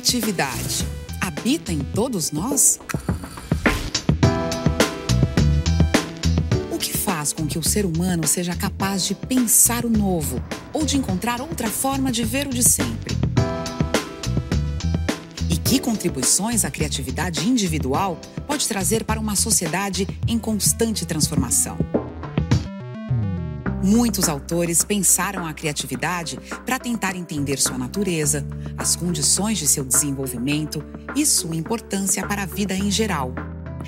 criatividade habita em todos nós? O que faz com que o ser humano seja capaz de pensar o novo ou de encontrar outra forma de ver o de sempre? E que contribuições a criatividade individual pode trazer para uma sociedade em constante transformação? Muitos autores pensaram a criatividade para tentar entender sua natureza, as condições de seu desenvolvimento e sua importância para a vida em geral.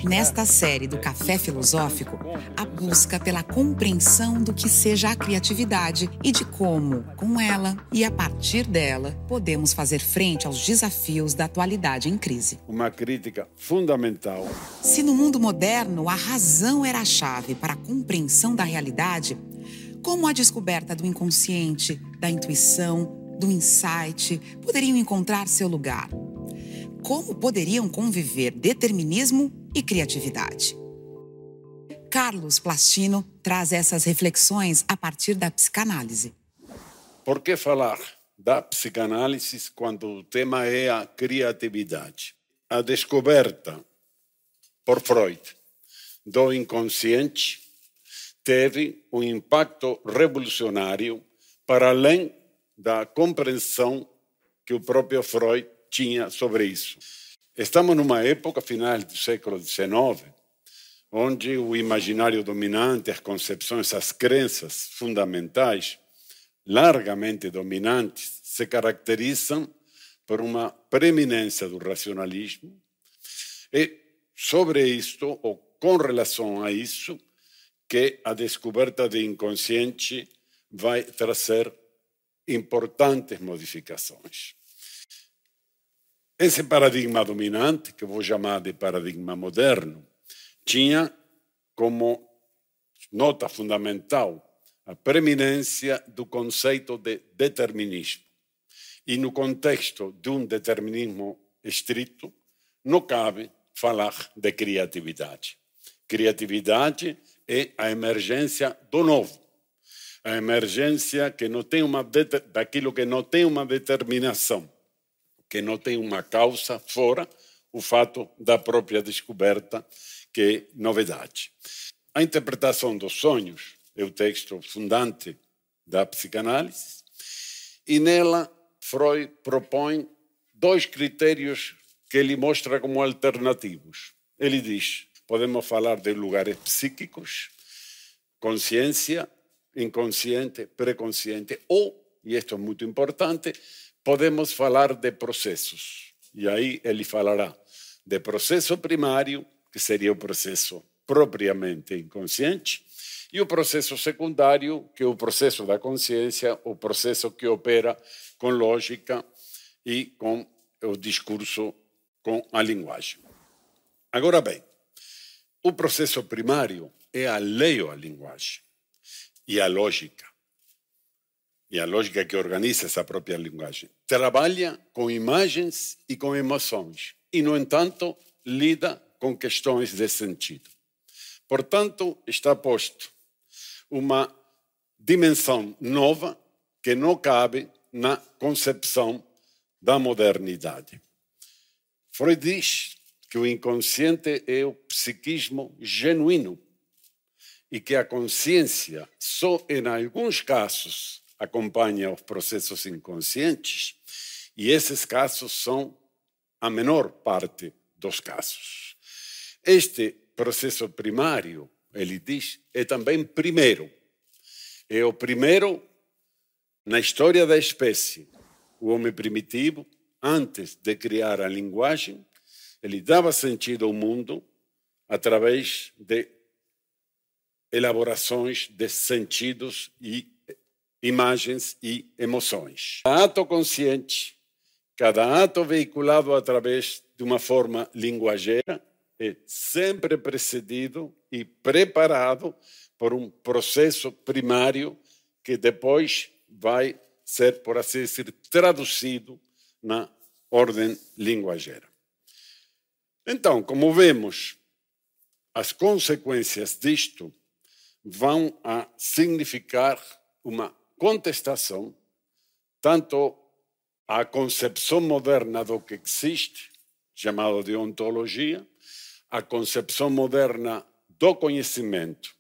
Nesta série do Café Filosófico, a busca pela compreensão do que seja a criatividade e de como, com ela e a partir dela, podemos fazer frente aos desafios da atualidade em crise. Uma crítica fundamental. Se no mundo moderno a razão era a chave para a compreensão da realidade, como a descoberta do inconsciente, da intuição, do insight poderiam encontrar seu lugar? Como poderiam conviver determinismo e criatividade? Carlos Plastino traz essas reflexões a partir da psicanálise. Por que falar da psicanálise quando o tema é a criatividade? A descoberta por Freud do inconsciente teve um impacto revolucionário para além da compreensão que o próprio Freud tinha sobre isso. Estamos numa época final do século XIX, onde o imaginário dominante, as concepções, as crenças fundamentais, largamente dominantes, se caracterizam por uma preeminência do racionalismo. E sobre isto, ou com relação a isso, que a descoberta do inconsciente vai trazer importantes modificações. Esse paradigma dominante, que vou chamar de paradigma moderno, tinha como nota fundamental a preeminência do conceito de determinismo. E no contexto de um determinismo estrito, não cabe falar de criatividade. Criatividade é a emergência do novo. A emergência que não tem uma daquilo que não tem uma determinação, que não tem uma causa fora o fato da própria descoberta, que é novidade. A interpretação dos sonhos é o texto fundante da psicanálise, e nela Freud propõe dois critérios que ele mostra como alternativos. Ele diz: podemos falar de lugares psíquicos, consciência, inconsciente, preconsciente, ou, e isto é muito importante, podemos falar de processos. E aí ele falará de processo primário, que seria o processo propriamente inconsciente, e o processo secundário, que é o processo da consciência, o processo que opera com lógica e com o discurso, com a linguagem. Agora bem, o processo primário é a lei ou a linguagem e a lógica. E a lógica que organiza essa própria linguagem. Trabalha com imagens e com emoções e, no entanto, lida com questões de sentido. Portanto, está posto uma dimensão nova que não cabe na concepção da modernidade. Freud diz que o inconsciente é o psiquismo genuíno e que a consciência só em alguns casos acompanha os processos inconscientes e esses casos são a menor parte dos casos. Este processo primário, ele diz, é também primeiro. É o primeiro na história da espécie. O homem primitivo, antes de criar a linguagem, ele dava sentido ao mundo através de elaborações de sentidos e imagens e emoções. Cada ato consciente, cada ato veiculado através de uma forma linguageira, é sempre precedido e preparado por um processo primário que depois vai ser, por assim dizer, traduzido na ordem linguageira. Então, como vemos, as consequências disto vão a significar uma contestação tanto a concepção moderna do que existe, chamado de ontologia, a concepção moderna do conhecimento,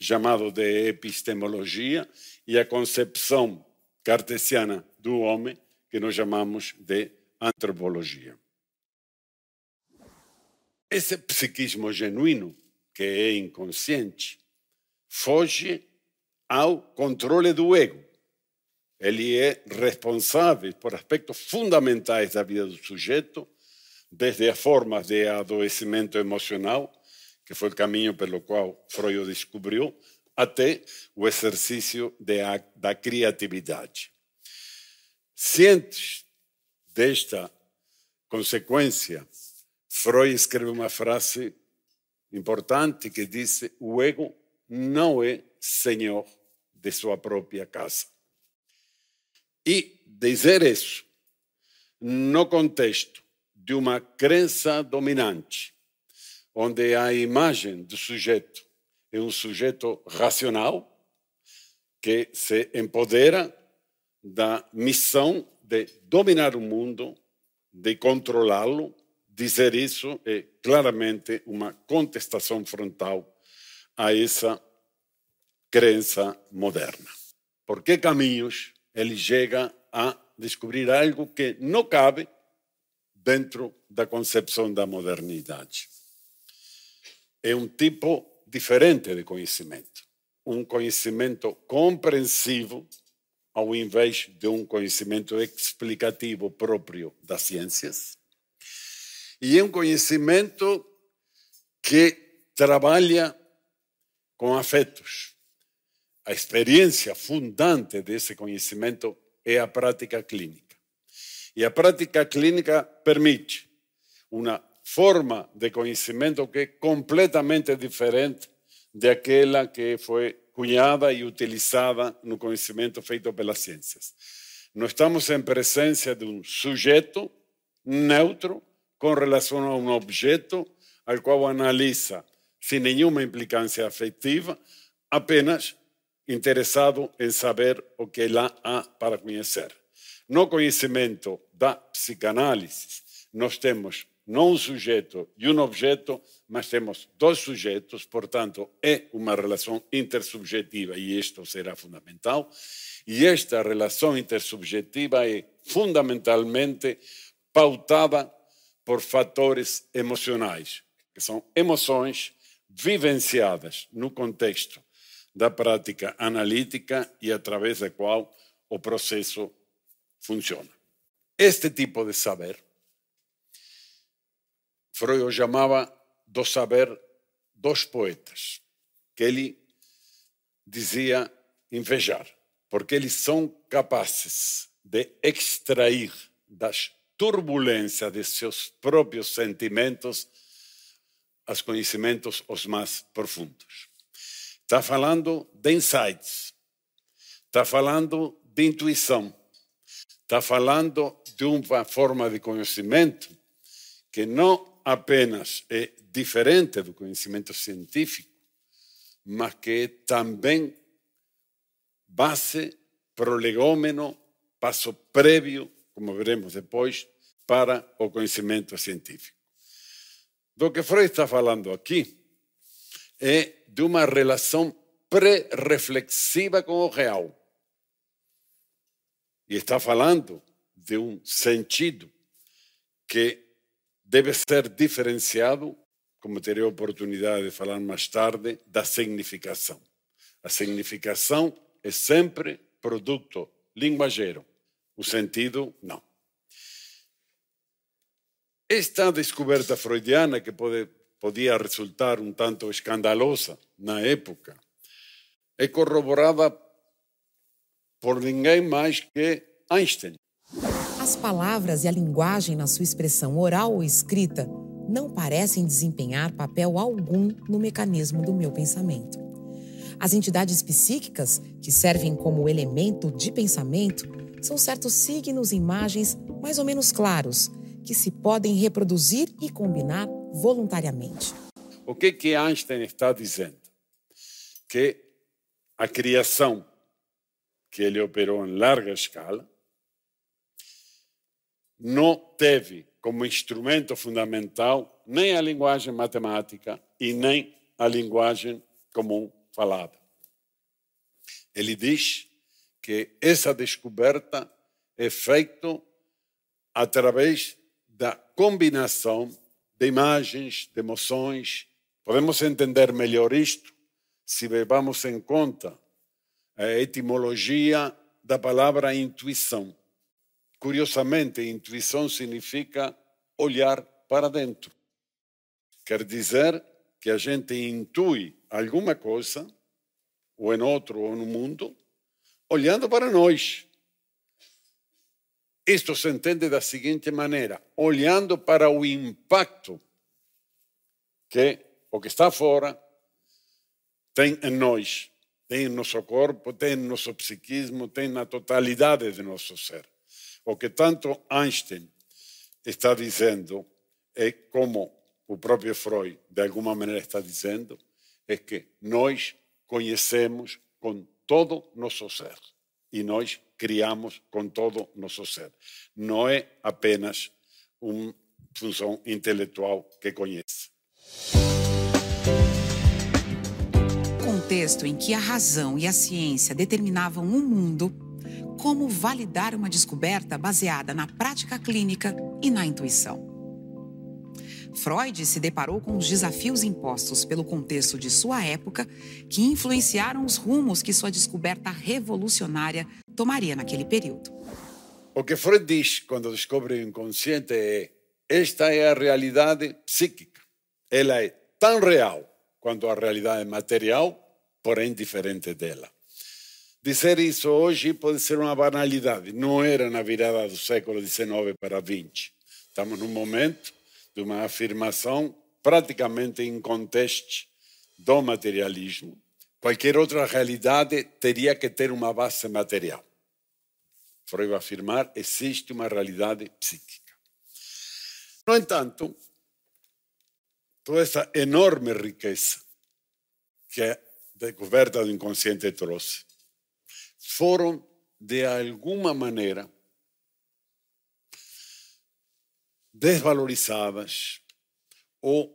chamado de epistemologia, e a concepção cartesiana do homem, que nós chamamos de antropologia. Esse psiquismo genuíno, que é inconsciente, foge ao controle do ego. Ele é responsável por aspectos fundamentais da vida do sujeito, desde as formas de adoecimento emocional, que foi o caminho pelo qual Freud descobriu, até o exercício de, da criatividade. Cientes desta consequência, Freud escreve uma frase importante que diz: o ego não é senhor de sua própria casa. E dizer isso no contexto de uma crença dominante, onde a imagem do sujeito é um sujeito racional que se empodera da missão de dominar o mundo, de controlá-lo. Dizer isso é claramente uma contestação frontal a essa crença moderna. Por que caminhos ele chega a descobrir algo que não cabe dentro da concepção da modernidade? É um tipo diferente de conhecimento. Um conhecimento compreensivo ao invés de um conhecimento explicativo próprio das ciências. E é um conhecimento que trabalha com afetos. A experiência fundante desse conhecimento é a prática clínica. E a prática clínica permite uma forma de conhecimento que é completamente diferente daquela que foi cunhada e utilizada no conhecimento feito pelas ciências. Nós estamos em presença de um sujeito neutro com relação a um objeto ao qual analisa sem nenhuma implicância afetiva, apenas interessado em saber o que lá há para conhecer. No conhecimento da psicanálise, nós temos não um sujeito e um objeto, mas temos dois sujeitos, portanto, é uma relação intersubjetiva e isto será fundamental. E esta relação intersubjetiva é fundamentalmente pautada por fatores emocionais, que são emoções vivenciadas no contexto da prática analítica e através da qual o processo funciona. Este tipo de saber Freud o chamava do saber dos poetas, que ele dizia invejar, porque eles são capazes de extrair das turbulências de seus próprios sentimentos os conhecimentos os mais profundos. Está falando de insights, está falando de intuição, está falando de uma forma de conhecimento que não apenas é diferente do conhecimento científico, mas que é também base, prolegômeno, passo prévio, como veremos depois, para o conhecimento científico. Do que Freud está falando aqui é de uma relação pré-reflexiva com o real. E está falando de um sentido que deve ser diferenciado, como terei a oportunidade de falar mais tarde, da significação. A significação é sempre produto linguageiro, o sentido não. Esta descoberta freudiana, que pode, podia resultar um tanto escandalosa na época, é corroborada por ninguém mais que Einstein. As palavras e a linguagem na sua expressão oral ou escrita não parecem desempenhar papel algum no mecanismo do meu pensamento. As entidades psíquicas, que servem como elemento de pensamento, são certos signos e imagens mais ou menos claros, que se podem reproduzir e combinar voluntariamente. O que, que Einstein está dizendo? Que a criação que ele operou em larga escala não teve como instrumento fundamental nem a linguagem matemática e nem a linguagem comum falada. Ele diz que essa descoberta é feita através da combinação de imagens, de emoções. Podemos entender melhor isto se levamos em conta a etimologia da palavra intuição. Curiosamente, intuição significa olhar para dentro. Quer dizer que a gente intui alguma coisa, ou em outro ou no mundo, olhando para nós. Isto se entende da seguinte maneira: olhando para o impacto que o que está fora tem em nós, tem em nosso corpo, tem no nosso psiquismo, tem na totalidade de nosso ser. O que tanto Einstein está dizendo é como o próprio Freud, de alguma maneira, está dizendo, é que nós conhecemos com todo nosso ser e nós criamos com todo nosso ser. Não é apenas uma função intelectual que conhece. Contexto em que a razão e a ciência determinavam um mundo, como validar uma descoberta baseada na prática clínica e na intuição. Freud se deparou com os desafios impostos pelo contexto de sua época que influenciaram os rumos que sua descoberta revolucionária tomaria naquele período. O que Freud diz quando descobre o inconsciente é: esta é a realidade psíquica. Ela é tão real quanto a realidade material, porém diferente dela. Dizer isso hoje pode ser uma banalidade. Não era na virada do século XIX para XX. Estamos num momento de uma afirmação praticamente inconteste do materialismo. Qualquer outra realidade teria que ter uma base material. Freud vai afirmar existe uma realidade psíquica. No entanto, toda essa enorme riqueza que a descoberta do inconsciente trouxe foram, de alguma maneira, desvalorizadas ou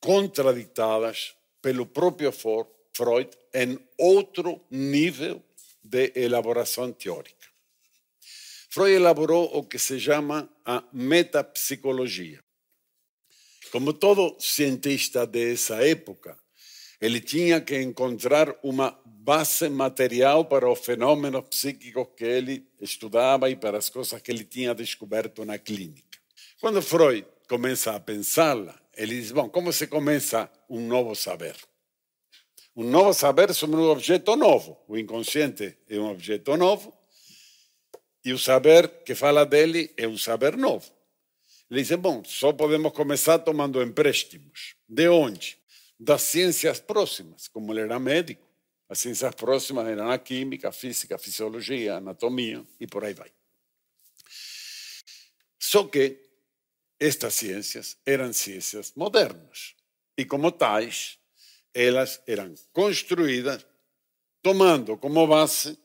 contraditadas pelo próprio Freud em outro nível de elaboração teórica. Freud elaborou o que se chama a metapsicologia. Como todo cientista dessa época, ele tinha que encontrar uma base material para os fenômenos psíquicos que ele estudava e para as coisas que ele tinha descoberto na clínica. Quando Freud começa a pensá-la, ele diz: bom, como se começa um novo saber? Um novo saber sobre um objeto novo. O inconsciente é um objeto novo e o saber que fala dele é um saber novo. Ele diz: bom, só podemos começar tomando empréstimos. De onde? Das ciências próximas, como ele era médico as ciências próximas eram a química, a física, a fisiologia, a anatomia e por aí vai. Só que estas ciências eram ciências modernas e, como tais, elas eram construídas tomando como base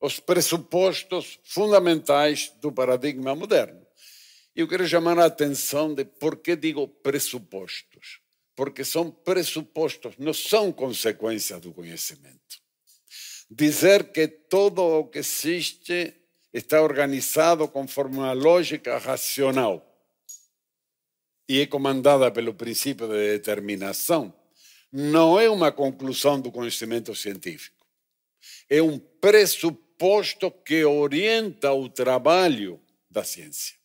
os pressupostos fundamentais do paradigma moderno. Eu quero chamar a atenção de por que digo pressupostos porque são pressupostos, não são consequências do conhecimento. Dizer que todo o que existe está organizado conforme uma lógica racional e é comandada pelo princípio de determinação, não é uma conclusão do conhecimento científico. É um pressuposto que orienta o trabalho da ciência.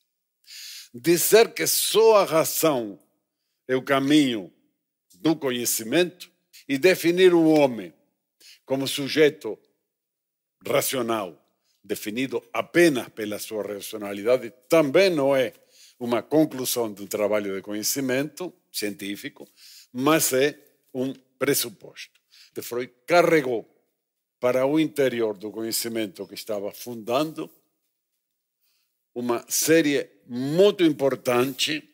Dizer que só a razão é o caminho do conhecimento e definir o homem como sujeito racional, definido apenas pela sua racionalidade, também não é uma conclusão de um trabalho de conhecimento científico, mas é um pressuposto. De Freud carregou para o interior do conhecimento que estava fundando uma série muito importante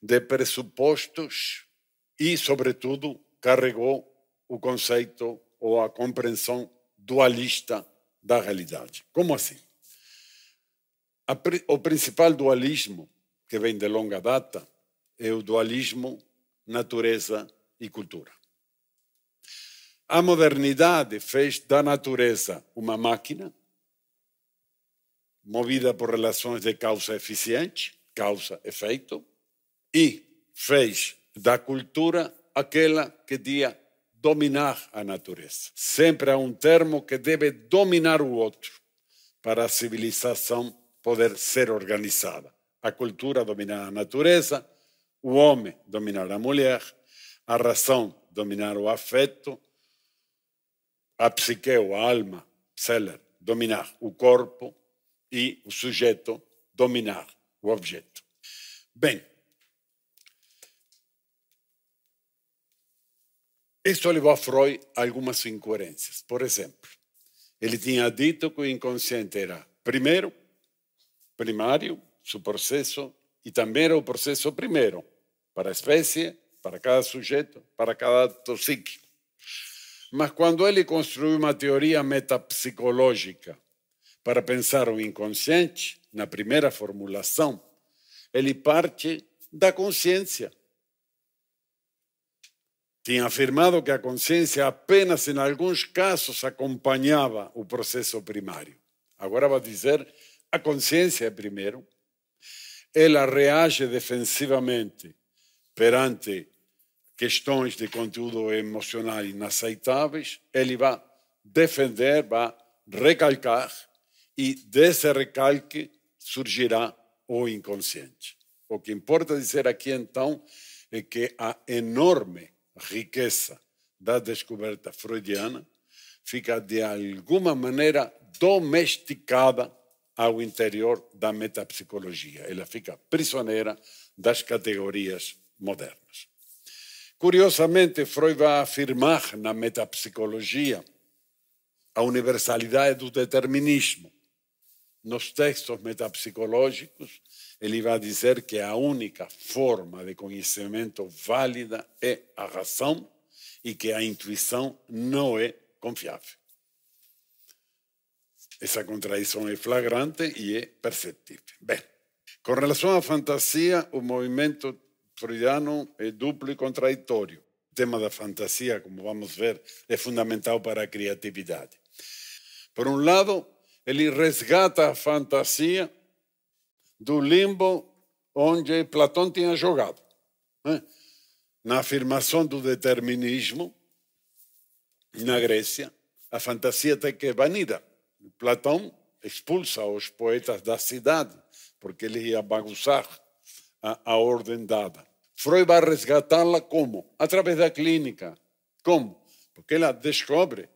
de pressupostos e, sobretudo, carregou o conceito ou a compreensão dualista da realidade. Como assim? o principal dualismo que vem de longa data é o dualismo natureza e cultura. A modernidade fez da natureza uma máquina movida por relações de causa eficiente, causa-efeito, e fez da cultura aquela que dia dominar a natureza. Sempre há um termo que deve dominar o outro para a civilização poder ser organizada. A cultura dominar a natureza, o homem dominar a mulher, a razão dominar o afeto, a psique ou a alma, Seller, dominar o corpo e o sujeito dominar o objeto. Bem, isso levou a Freud a algumas incoerências. Por exemplo, ele tinha dito que o inconsciente era, primeiro, primário, seu processo, e também era o processo primeiro, para a espécie, para cada sujeito, para cada ato psíquico. Mas quando ele construiu uma teoria metapsicológica para pensar o inconsciente, na primeira formulação, ele parte da consciência. Tinha afirmado que a consciência apenas em alguns casos acompanhava o processo primário. Agora vai dizer a consciência é primeiro. Ela reage defensivamente perante questões de conteúdo emocional inaceitáveis, ele vai defender, vai recalcar, e desse recalque surgirá o inconsciente. O que importa dizer aqui, então, é que a enorme riqueza da descoberta freudiana fica, de alguma maneira, domesticada ao interior da metapsicologia. Ela fica prisioneira das categorias modernas. Curiosamente, Freud vai afirmar na metapsicologia a universalidade do determinismo. Nos textos metapsicológicos, ele vai dizer que a única forma de conhecimento válida é a razão e que a intuição não é confiável. Essa contradição é flagrante e é perceptível. Bem, com relação à fantasia, o movimento freudiano é duplo e contraditório. O tema da fantasia, como vamos ver, é fundamental para a criatividade. Por um lado, ele resgata a fantasia do limbo onde Platão tinha jogado. Né? Na afirmação do determinismo, na Grécia, a fantasia tem que é banida. Platão expulsa os poetas da cidade, porque ele ia bagunçar a, a ordem dada. Freud vai resgatá-la como? Através da clínica. Como? Porque ela descobre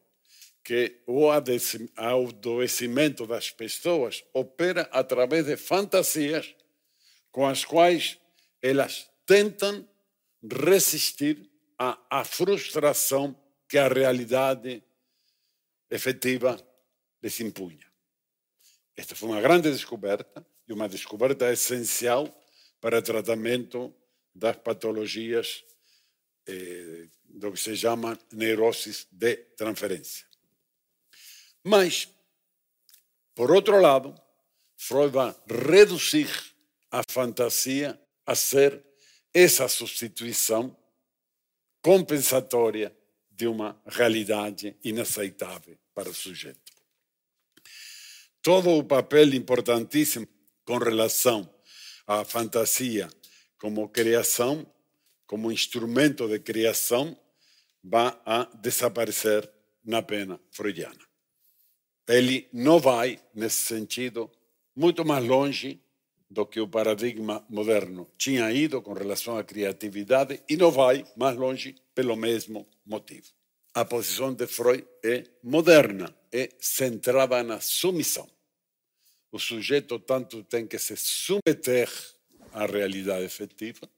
que o adoecimento das pessoas opera através de fantasias com as quais elas tentam resistir à, frustração que a realidade efetiva lhes impunha. Esta foi uma grande descoberta e uma descoberta essencial para o tratamento das patologias eh, do que se chama neuroses de transferência. Mas, por outro lado, Freud vai reduzir a fantasia a ser essa substituição compensatória de uma realidade inaceitável para o sujeito. Todo o papel importantíssimo com relação à fantasia como criação, como instrumento de criação, vai a desaparecer na pena freudiana. Ele não vai, nesse sentido, muito mais longe do que o paradigma moderno tinha ido com relação à criatividade e não vai mais longe pelo mesmo motivo. A posição de Freud é moderna, é centrada na submissão. O sujeito tanto tem que se submeter à realidade efetiva,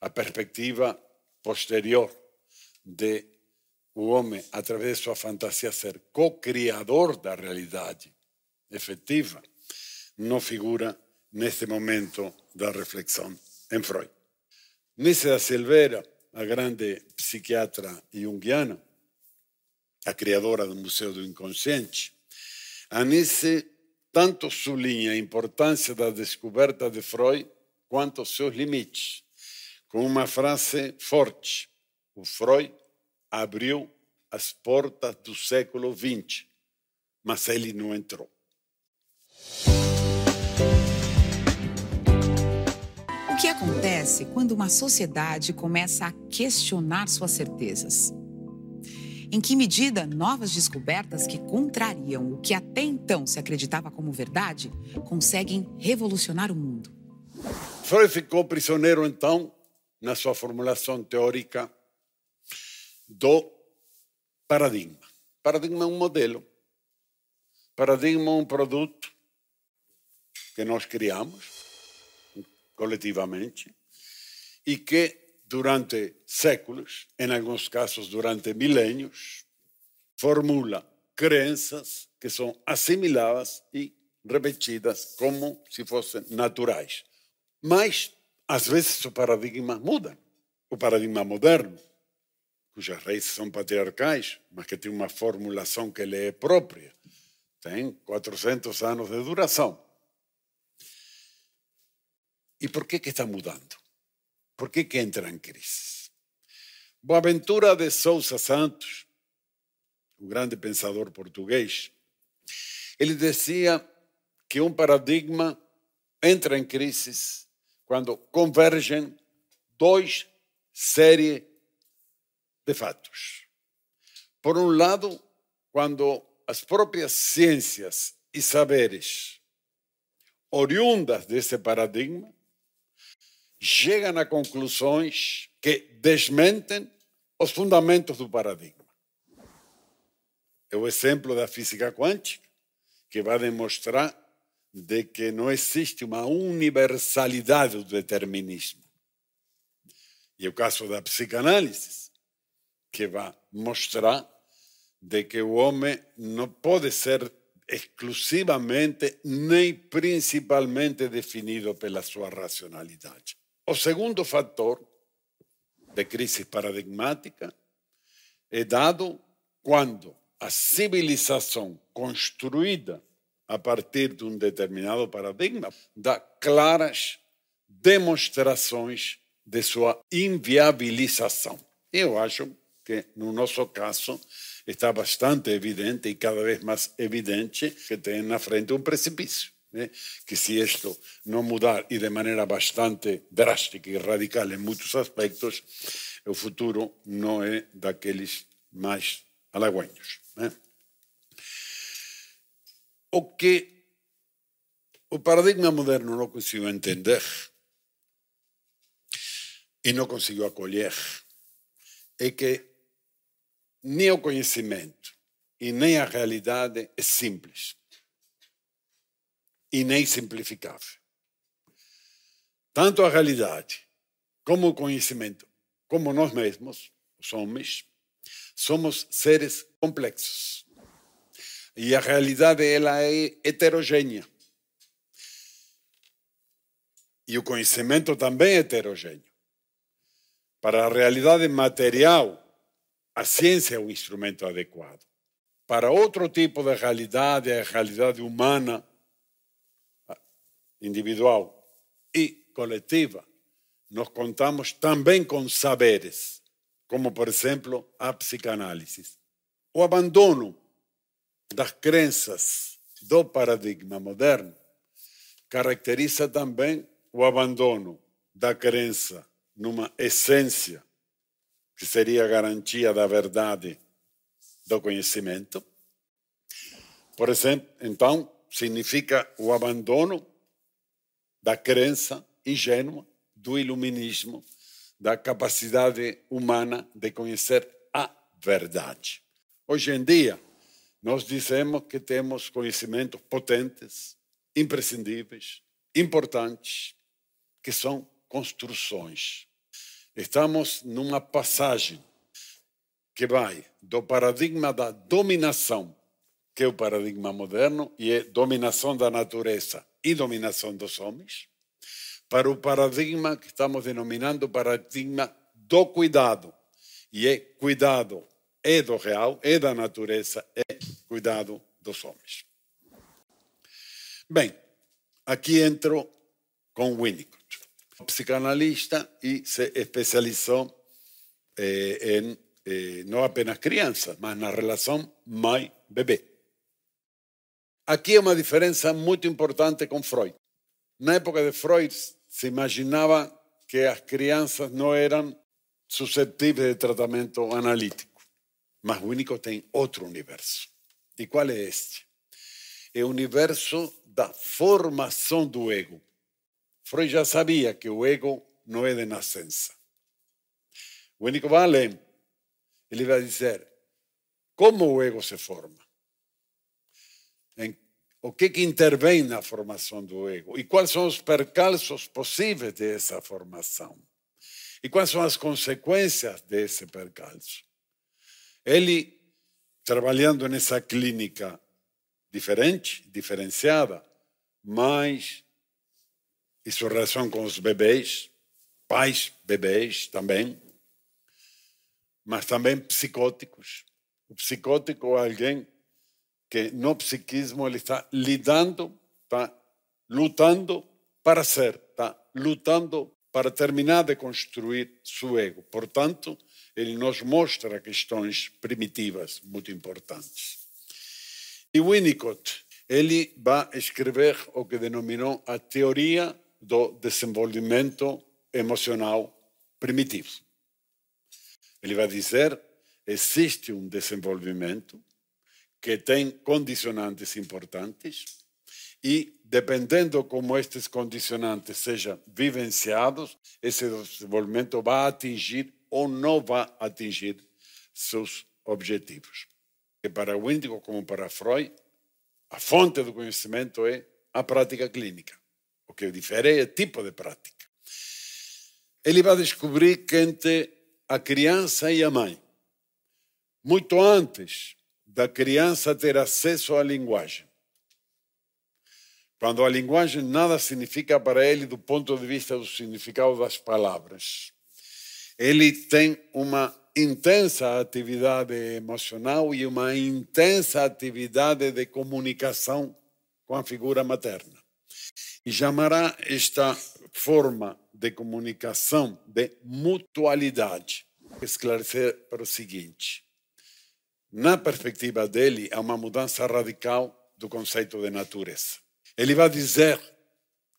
a perspectiva posterior de o homem, através de sua fantasia, ser co-criador da realidade efetiva, não figura neste momento da reflexão em Freud. Nisse da Silveira, a grande psiquiatra junguiana, a criadora do Museu do Inconsciente, a Nisse tanto sublinha a importância da descoberta de Freud quanto seus limites, com uma frase forte: o Freud abriu as portas do século XX, mas ele não entrou. O que acontece quando uma sociedade começa a questionar suas certezas? Em que medida novas descobertas que contrariam o que até então se acreditava como verdade conseguem revolucionar o mundo? Freud ficou prisioneiro, então, na sua formulação teórica do paradigma. Paradigma é um modelo. Paradigma é um produto que nós criamos coletivamente e que durante séculos, em alguns casos durante milênios, formula crenças que são assimiladas e repetidas como se fossem naturais. Mas, às vezes, o paradigma muda. O paradigma moderno, cujas raízes são patriarcais, mas que tem uma formulação que lhe é própria, tem 400 anos de duração. E por que, que está mudando? Por que, que entra em crise? Boaventura de Souza Santos, o grande pensador português, ele dizia que um paradigma entra em crise quando convergem dois séries de fatos. Por um lado, quando as próprias ciências e saberes oriundas desse paradigma chegam a conclusões que desmentem os fundamentos do paradigma. É o exemplo da física quântica, que vai demonstrar de que não existe uma universalidade do determinismo. E o caso da psicanálise, que vai mostrar de que o homem não pode ser exclusivamente nem principalmente definido pela sua racionalidade. O segundo fator de crise paradigmática é dado quando a civilização construída a partir de um determinado paradigma dá claras demonstrações de sua inviabilização. Eu acho que, no nosso caso, está bastante evidente e cada vez mais evidente que tem na frente um precipício né? que se isto não mudar e de maneira bastante drástica e radical em muitos aspectos, o futuro não é daqueles mais halagüeños. Né? O que o paradigma moderno não conseguiu entender e não conseguiu acolher é que nem o conhecimento e nem a realidade é simples e nem simplificável. Tanto a realidade como o conhecimento, como nós mesmos, os homens, somos seres complexos. E a realidade ela é heterogênea. E o conhecimento também é heterogêneo. Para a realidade material, a ciência é o instrumento adequado. Para outro tipo de realidade, a realidade humana, individual e coletiva, nós contamos também com saberes, como, por exemplo, a psicanálise. O abandono das crenças do paradigma moderno caracteriza também o abandono da crença numa essência que seria a garantia da verdade do conhecimento. Por exemplo, então, significa o abandono da crença ingênua, do iluminismo, da capacidade humana de conhecer a verdade. Hoje em dia, nós dizemos que temos conhecimentos potentes, imprescindíveis, importantes, que são construções. Estamos numa passagem que vai do paradigma da dominação, que é o paradigma moderno, e é dominação da natureza e dominação dos homens, para o paradigma que estamos denominando paradigma do cuidado. E é cuidado é do real, é da natureza, é cuidado dos homens. Bem, aqui entro com Winnicott, psicanalista e se especializou eh, em eh, não apenas criança, mas na relação mãe-bebê. Aqui é uma diferença muito importante com Freud. Na época de Freud, se imaginava que as crianças não eram suscetíveis de tratamento analítico. Mas Winnicott tem outro universo. E qual é este? É o universo da formação do ego. Freud já sabia que o ego não é de nascença. Winnicott vai além. Ele vai dizer como o ego se forma. Em, o que, que intervém na formação do ego e quais são os percalços possíveis dessa formação e quais são as consequências desse percalço. Ele, trabalhando nessa clínica diferente, diferenciada, mas e sua relação com os bebês, pais, bebês também, mas também psicóticos. O psicótico é alguém que no psiquismo ele está lidando, está lutando para ser, está lutando para terminar de construir seu ego. Portanto, ele nos mostra questões primitivas muito importantes. E Winnicott, ele vai escrever o que denominou a teoria do desenvolvimento emocional primitivo. Ele vai dizer: existe um desenvolvimento que tem condicionantes importantes e, dependendo como estes condicionantes sejam vivenciados, esse desenvolvimento vai atingir ou não vai atingir seus objetivos. E para Winnicott, como para Freud, a fonte do conhecimento é a prática clínica. O que difere é o tipo de prática. Ele vai descobrir que entre a criança e a mãe. Muito antes da criança ter acesso à linguagem. Quando a linguagem nada significa para ele do ponto de vista do significado das palavras. Ele tem uma intensa atividade emocional e uma intensa atividade de comunicação com a figura materna. E chamará esta forma de comunicação de mutualidade. Esclarecer para o seguinte: na perspectiva dele, há uma mudança radical do conceito de natureza. Ele vai dizer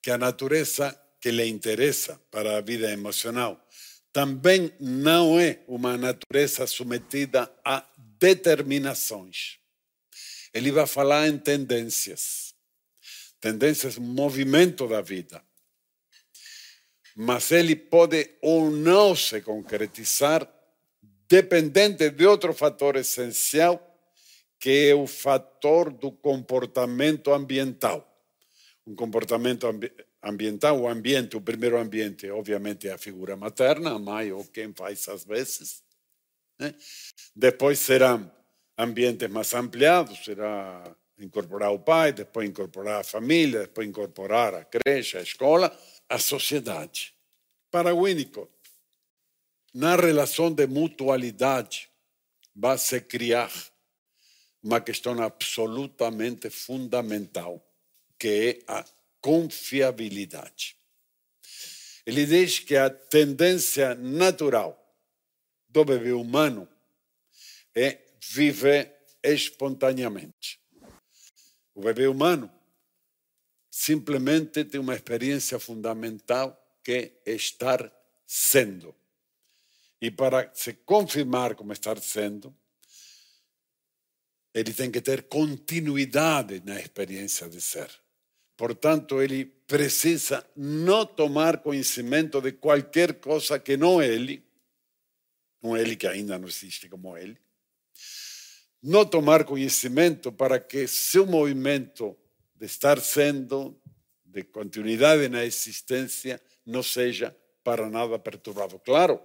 que a natureza que lhe interessa para a vida emocional também não é uma natureza submetida a determinações. Ele vai falar em tendências, tendências, movimento da vida mas ele pode ou não se concretizar dependente de outro fator essencial, que é o fator do comportamento ambiental. Um comportamento ambi ambiental, o ambiente, o primeiro ambiente, obviamente, é a figura materna, a mãe ou quem faz às vezes. Né? Depois serão ambientes mais ampliados, será incorporar o pai, depois incorporar a família, depois incorporar a creche, a escola, a sociedade. Para Winnicott, na relação de mutualidade, vai se criar uma questão absolutamente fundamental, que é a confiabilidade. Ele diz que a tendência natural do bebê humano é viver espontaneamente. O bebê humano simplesmente tem uma experiência fundamental que é estar sendo. E para se confirmar como estar sendo, ele tem que ter continuidade na experiência de ser. Portanto, ele precisa não tomar conhecimento de qualquer coisa que não ele, um ele que ainda não existe como ele, não tomar conhecimento para que seu movimento de estar sendo, de continuidade na existência, não seja para nada perturbado. Claro,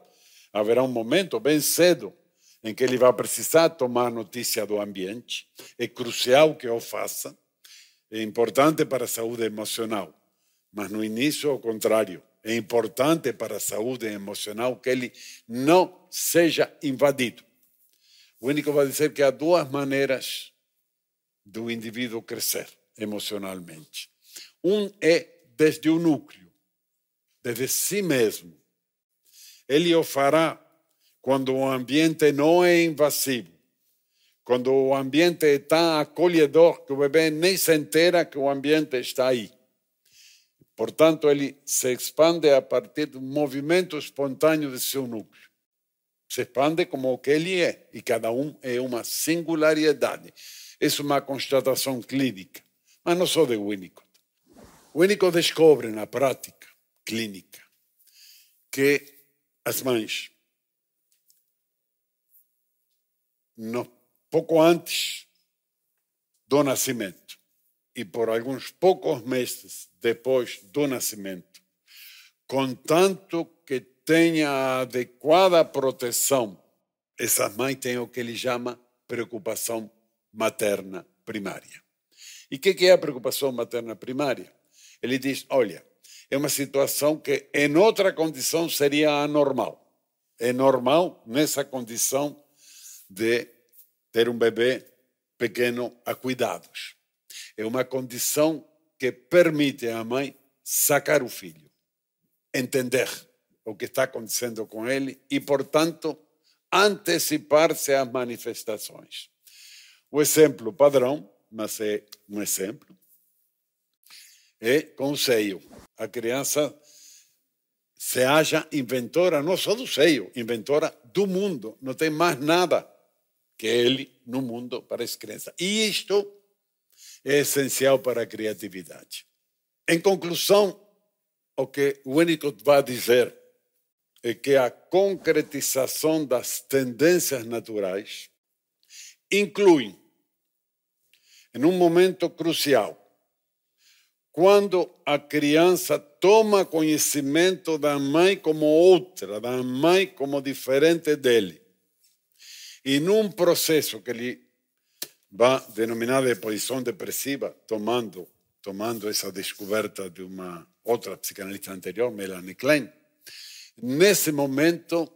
haverá um momento bem cedo em que ele vai precisar tomar notícia do ambiente, é crucial que o faça, é importante para a saúde emocional, mas no início, ao contrário, é importante para a saúde emocional que ele não seja invadido. O único vai dizer que há duas maneiras do indivíduo crescer emocionalmente. Um é desde o núcleo, desde si mesmo. Ele o fará quando o ambiente não é invasivo, quando o ambiente está acolhedor, que o bebê nem se entera que o ambiente está aí. Portanto, ele se expande a partir do movimento espontâneo de seu núcleo. Se expande como o que ele é, e cada um é uma singularidade. Isso é uma constatação clínica, mas não só de Winnicott. Winnicott descobre na prática clínica que as mães, no, pouco antes do nascimento, e por alguns poucos meses depois do nascimento, contanto que tenha adequada proteção, essa mãe tem o que ele chama preocupação materna primária. E o que, que é a preocupação materna primária? Ele diz: olha, é uma situação que em outra condição seria anormal. É normal nessa condição de ter um bebê pequeno a cuidados é uma condição que permite à mãe sacar o filho, entender o que está acontecendo com ele e, portanto, antecipar-se às manifestações. O exemplo padrão, mas é um exemplo, é com o seio. A criança se acha inventora não só do seio, inventora do mundo. Não tem mais nada que ele no mundo para as crianças. E isto é essencial para a criatividade. Em conclusão, o que Winnicott vai dizer é que a concretização das tendências naturais inclui, em um momento crucial, quando a criança toma conhecimento da mãe como outra, da mãe como diferente dele, e num processo que ele va denominada de posição depressiva, tomando, tomando essa descoberta de uma outra psicanalista anterior, Melanie Klein. Nesse momento,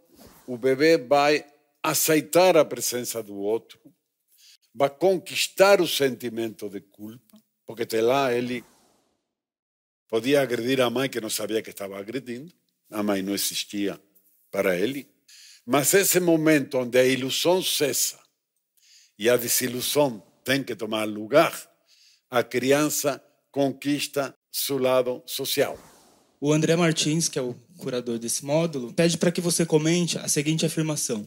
o bebê vai aceitar a presença do outro, vai conquistar o sentimento de culpa, porque até lá ele podia agredir a mãe que não sabia que estava agredindo, a mãe não existia para ele. Mas esse momento onde a ilusão cessa e a desilusão tem que tomar lugar, a criança conquista seu lado social. O André Martins, que é o curador desse módulo, pede para que você comente a seguinte afirmação: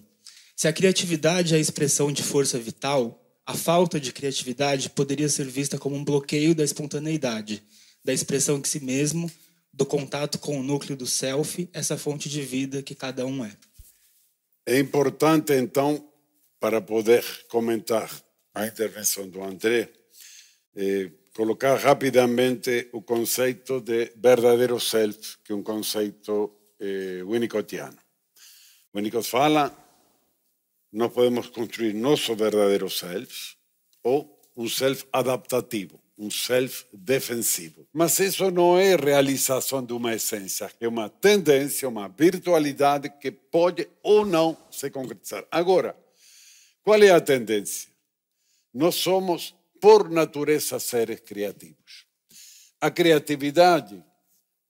Se a criatividade é a expressão de força vital, a falta de criatividade poderia ser vista como um bloqueio da espontaneidade, da expressão de si mesmo, do contato com o núcleo do self, essa fonte de vida que cada um é. É importante, então, para poder comentar a intervenção do André, eh, colocar rapidamente o conceito de verdadeiro self, que é um conceito eh, winnicottiano. Winnicott fala, nós podemos construir nosso verdadeiro self ou um self adaptativo, um self defensivo. Mas isso não é realização de uma essência, é uma tendência, uma virtualidade que pode ou não se concretizar. Agora, qual é a tendência? Nós somos, por natureza, seres criativos. A criatividade,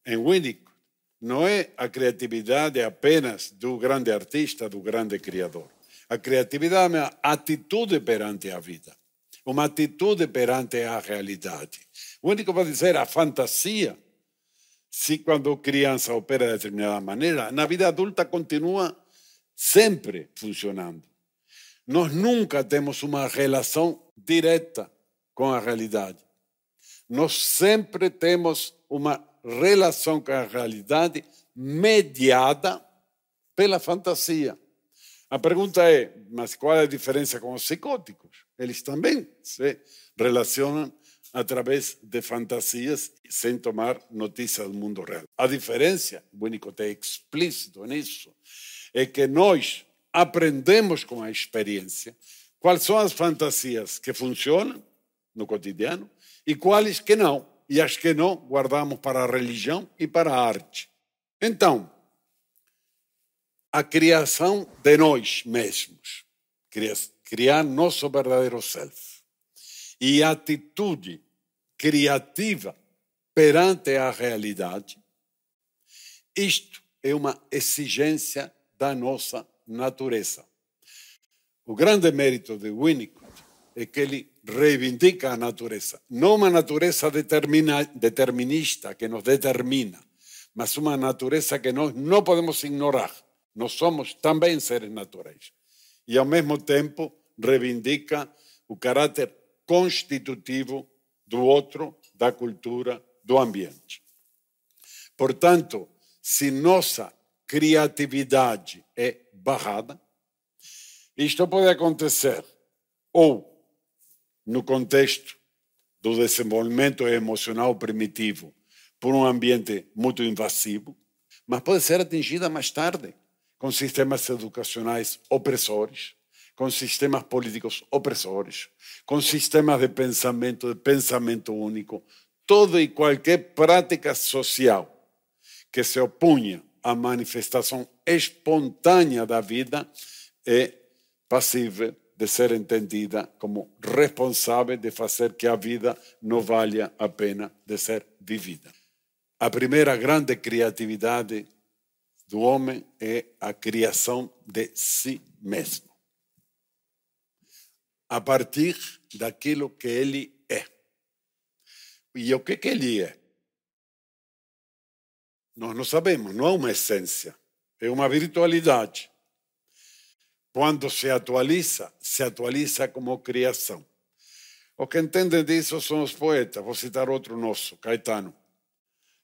em Winnicott, não é a criatividade apenas do grande artista, do grande criador. A criatividade é uma atitude perante a vida, uma atitude perante a realidade. O único dizer a fantasia, se quando criança opera de determinada maneira, na vida adulta continua sempre funcionando. Nós nunca temos uma relação direta com a realidade. Nós sempre temos uma relação com a realidade mediada pela fantasia. A pergunta é: mas qual é a diferença com os psicóticos? Eles também se relacionam através de fantasias sem tomar notícia do mundo real. A diferença, o Winnicott é explícito nisso, é que nós aprendemos com a experiência quais são as fantasias que funcionam no cotidiano e quais que não. E as que não, guardamos para a religião e para a arte. Então, a criação de nós mesmos, criar nosso verdadeiro self, e a atitude criativa perante a realidade. Isto é uma exigência da nossa natureza. O grande mérito de Winnicott é que ele reivindica a natureza, não uma natureza determinista que nos determina, mas uma natureza que nós não podemos ignorar. Nós somos também seres naturais. E, ao mesmo tempo, reivindica o caráter constitutivo do outro, da cultura, do ambiente. Portanto, se nossa criatividade é barrada, isto pode acontecer ou no contexto do desenvolvimento emocional primitivo por um ambiente muito invasivo, mas pode ser atingida mais tarde com sistemas educacionais opressores, com sistemas políticos opressores, com sistemas de pensamento, de pensamento único, toda e qualquer prática social que se opunha à manifestação espontânea da vida é passível de ser entendida como responsável de fazer que a vida não valha a pena de ser vivida. A primeira grande criatividade do homem é a criação de si mesmo a partir daquilo que ele é. E o que, que ele é? Nós não sabemos, não é uma essência, é uma virtualidade. Quando se atualiza, se atualiza como criação. O que entendem disso são os poetas. Vou citar outro nosso, Caetano.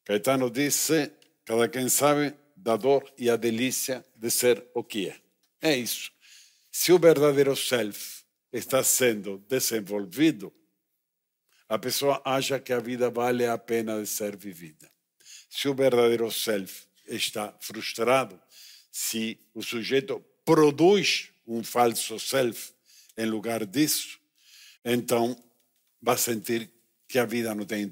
Caetano disse: cada quem sabe da dor e a delícia de ser o que é. É isso. Se o verdadeiro self está sendo desenvolvido, a pessoa acha que a vida vale a pena de ser vivida. Se o verdadeiro self está frustrado, se o sujeito produz um falso self em lugar disso, então vai sentir que a vida não tem,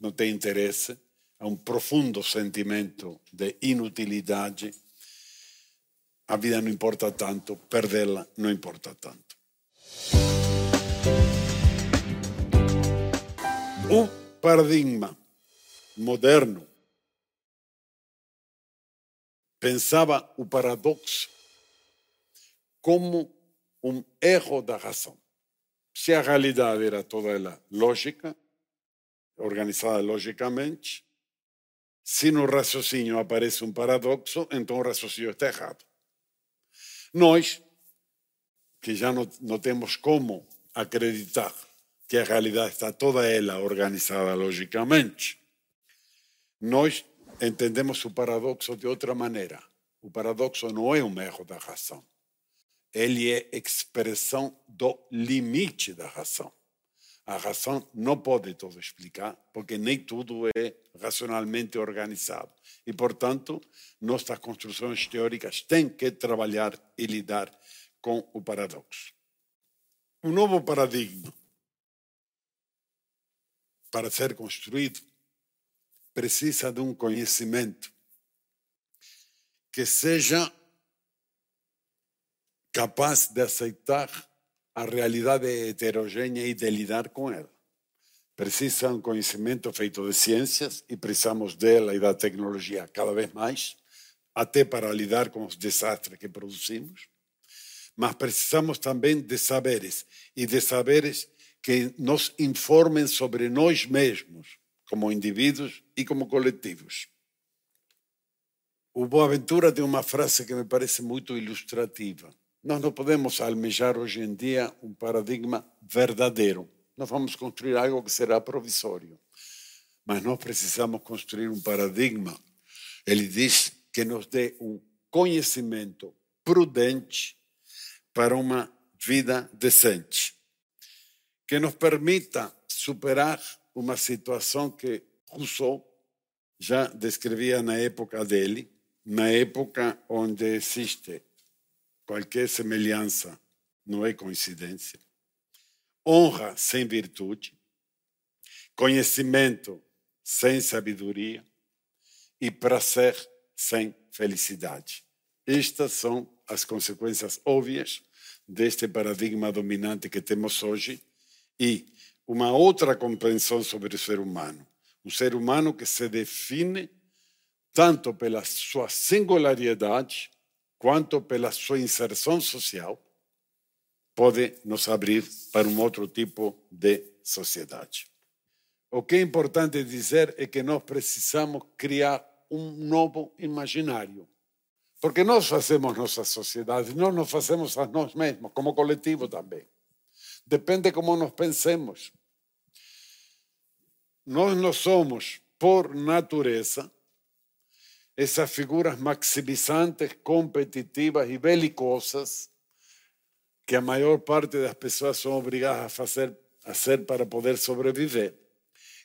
não tem interesse, há um profundo sentimento de inutilidade. A vida não importa tanto, perdê-la não importa tanto. O paradigma moderno pensava o paradoxo como um erro da razão. Se a realidade era toda ela lógica, organizada logicamente, se no raciocínio aparece um paradoxo, então o raciocínio está errado. Nós, que já não, não temos como acreditar que a realidade está toda ela organizada logicamente. Nós entendemos o paradoxo de outra maneira. O paradoxo não é um erro da razão. Ele é expressão do limite da razão. A razão não pode tudo explicar, porque nem tudo é racionalmente organizado. E, portanto, nossas construções teóricas têm que trabalhar e lidar com o paradoxo. Um novo paradigma para ser construído, precisa de um conhecimento que seja capaz de aceitar a realidade heterogênea e de lidar com ela. Precisa um conhecimento feito de ciências e precisamos dela e da tecnologia cada vez mais, até para lidar com os desastres que produzimos. Mas precisamos também de saberes e de saberes que nos informem sobre nós mesmos, como indivíduos e como coletivos. O Boaventura tem uma frase que me parece muito ilustrativa. Nós não podemos almejar hoje em dia um paradigma verdadeiro. Nós vamos construir algo que será provisório. Mas nós precisamos construir um paradigma. Ele diz que nos dê um conhecimento prudente para uma vida decente que nos permita superar uma situação que Rousseau já descrevia na época dele, na época onde existe qualquer semelhança, não é coincidência, honra sem virtude, conhecimento sem sabedoria e prazer sem felicidade. Estas são as consequências óbvias deste paradigma dominante que temos hoje e uma outra compreensão sobre o ser humano. Um ser humano que se define tanto pela sua singularidade quanto pela sua inserção social, pode nos abrir para um outro tipo de sociedade. O que é importante dizer é que nós precisamos criar um novo imaginário. Porque nós fazemos nossa sociedade, nós nos fazemos a nós mesmos, como coletivo também. Depende como nós pensemos. Nós não somos, por natureza, essas figuras maximizantes, competitivas e belicosas que a maior parte das pessoas são obrigadas a fazer a ser para poder sobreviver.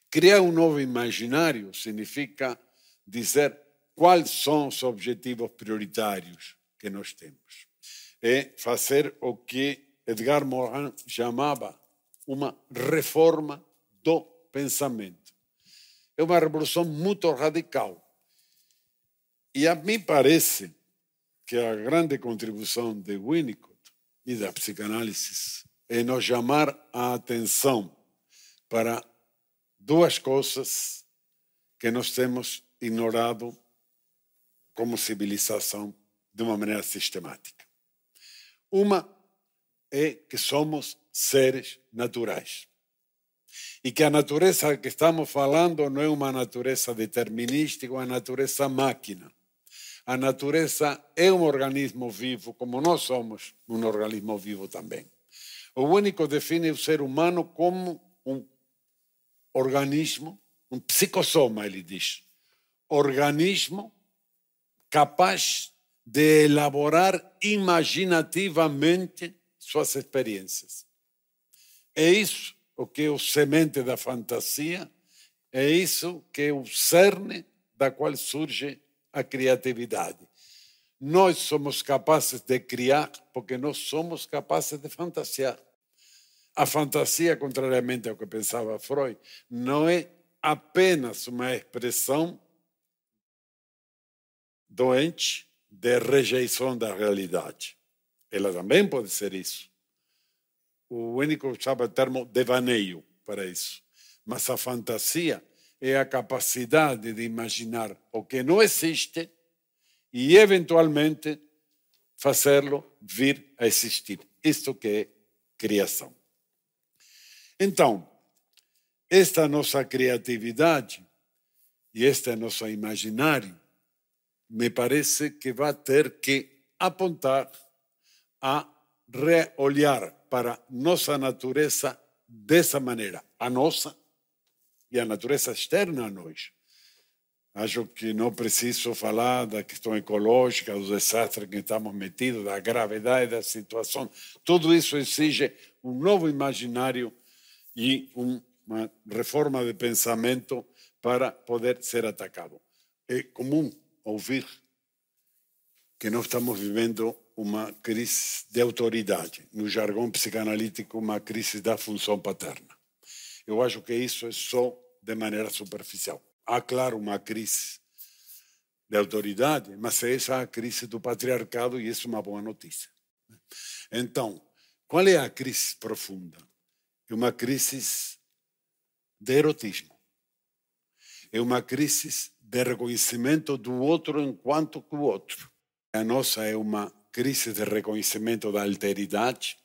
Criar um novo imaginário significa dizer quais são os objetivos prioritários que nós temos. É fazer o que Edgar Morin chamava uma reforma do pensamento. É uma revolução muito radical e a mim parece que a grande contribuição de Winnicott e da psicanálise é nos chamar a atenção para duas coisas que nós temos ignorado como civilização de uma maneira sistemática. Uma é que somos seres naturais. E que a natureza que estamos falando não é uma natureza determinística, é uma natureza máquina. A natureza é um organismo vivo, como nós somos um organismo vivo também. O único define o ser humano como um organismo, um psicossoma, ele diz. Organismo capaz de elaborar imaginativamente suas experiências. É isso o que é o semente da fantasia, é isso que é o cerne da qual surge a criatividade. Nós somos capazes de criar porque nós somos capazes de fantasiar. A fantasia, contrariamente ao que pensava Freud, não é apenas uma expressão doente de rejeição da realidade. Ela também pode ser isso. O único usava o termo devaneio para isso. Mas a fantasia é a capacidade de imaginar o que não existe e, eventualmente, fazê-lo vir a existir. Isto que é criação. Então, esta nossa criatividade e este nosso imaginário, me parece que vai ter que apontar a reolhar para nossa natureza dessa maneira, a nossa e a natureza externa a nós. Acho que não preciso falar da questão ecológica, do desastre que estamos metidos, da gravidade da situação. Tudo isso exige um novo imaginário e uma reforma de pensamento para poder ser atacado. É comum ouvir que nós estamos vivendo uma crise de autoridade, no jargão psicanalítico, uma crise da função paterna. Eu acho que isso é só de maneira superficial. Há, claro, uma crise de autoridade, mas essa é a crise do patriarcado e isso é uma boa notícia. Então, qual é a crise profunda? É uma crise de erotismo. É uma crise de reconhecimento do outro enquanto que o outro. A nossa é uma crise de reconhecimento da alteridade.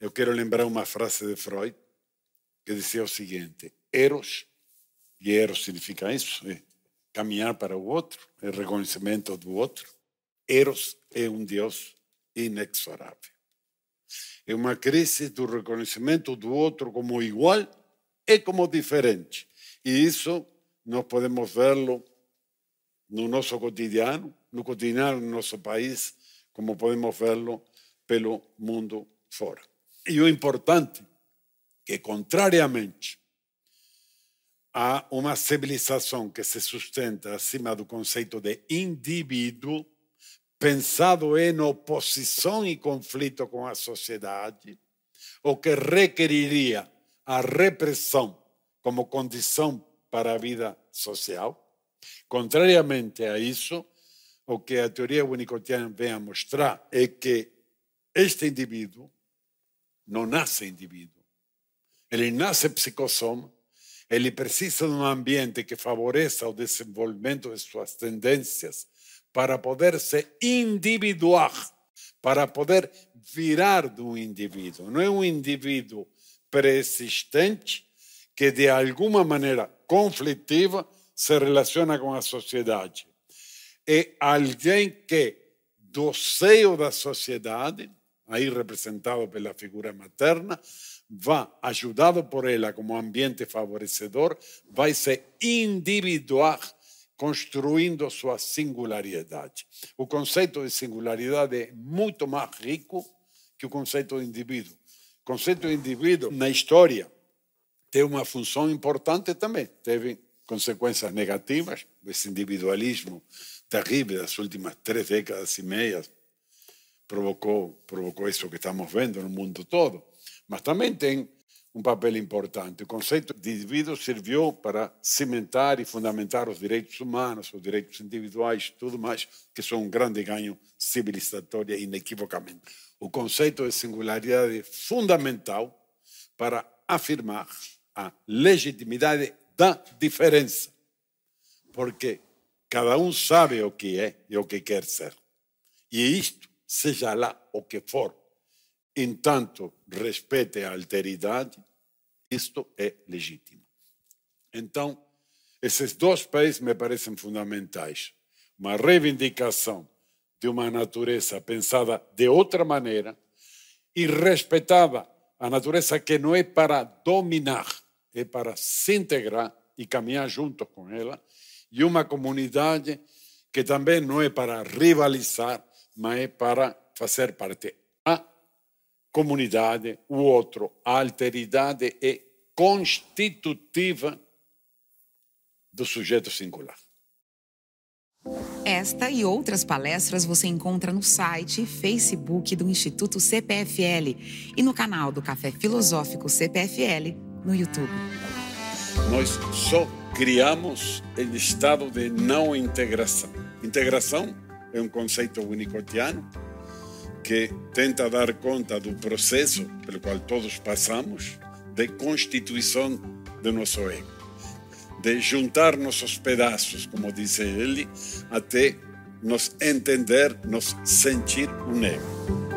Eu quero lembrar uma frase de Freud, que dizia o seguinte: Eros, e Eros significa isso, é caminhar para o outro, é reconhecimento do outro. Eros é um Deus inexorável. É uma crise do reconhecimento do outro como igual e como diferente. E isso nós podemos vê-lo no nosso cotidiano, no cotidiano do nosso país, como podemos vê-lo pelo mundo fora. E o importante que, contrariamente a uma civilização que se sustenta acima do conceito de indivíduo, pensado em oposição e conflito com a sociedade, o que requeriria a repressão como condição para a vida social. Contrariamente a isso, o que a teoria unicotiana vem a mostrar é que este indivíduo não nasce indivíduo, ele nasce psicossoma, Ele precisa de um ambiente que favoreça o desenvolvimento de suas tendências para poder se individuar, para poder virar de um indivíduo. Não é um indivíduo preexistente que de alguma maneira conflitiva se relaciona com a sociedade. É alguém que, do seio da sociedade, aí representado pela figura materna, vai, ajudado por ela como ambiente favorecedor, vai se individuar construindo sua singularidade. O conceito de singularidade é muito mais rico que o conceito de indivíduo. O conceito de indivíduo, na história, tem uma função importante também. Teve consequências negativas, esse individualismo terrível das últimas três décadas e meia provocou, provocou isso que estamos vendo no mundo todo. Mas também tem um papel importante. O conceito de indivíduo serviu para cimentar e fundamentar os direitos humanos, os direitos individuais, tudo mais, que são um grande ganho civilizatório, inequivocamente. O conceito de singularidade é fundamental para afirmar a legitimidade da diferença, porque cada um sabe o que é e o que quer ser. E isto, seja lá o que for, entanto respeite a alteridade, isto é legítimo. Então, esses dois pés me parecem fundamentais. Uma reivindicação de uma natureza pensada de outra maneira e respeitada a natureza que não é para dominar, é para se integrar e caminhar junto com ela, e uma comunidade que também não é para rivalizar, mas é para fazer parte comunidade, o outro, a alteridade é constitutiva do sujeito singular. Esta e outras palestras você encontra no site e Facebook do Instituto CPFL e no canal do Café Filosófico CPFL no YouTube. Nós só criamos em estado de não integração. Integração é um conceito unicotiano que tenta dar conta do processo pelo qual todos passamos de constituição do nosso ego, de juntar nossos pedaços, como diz ele, até nos entender, nos sentir um ego.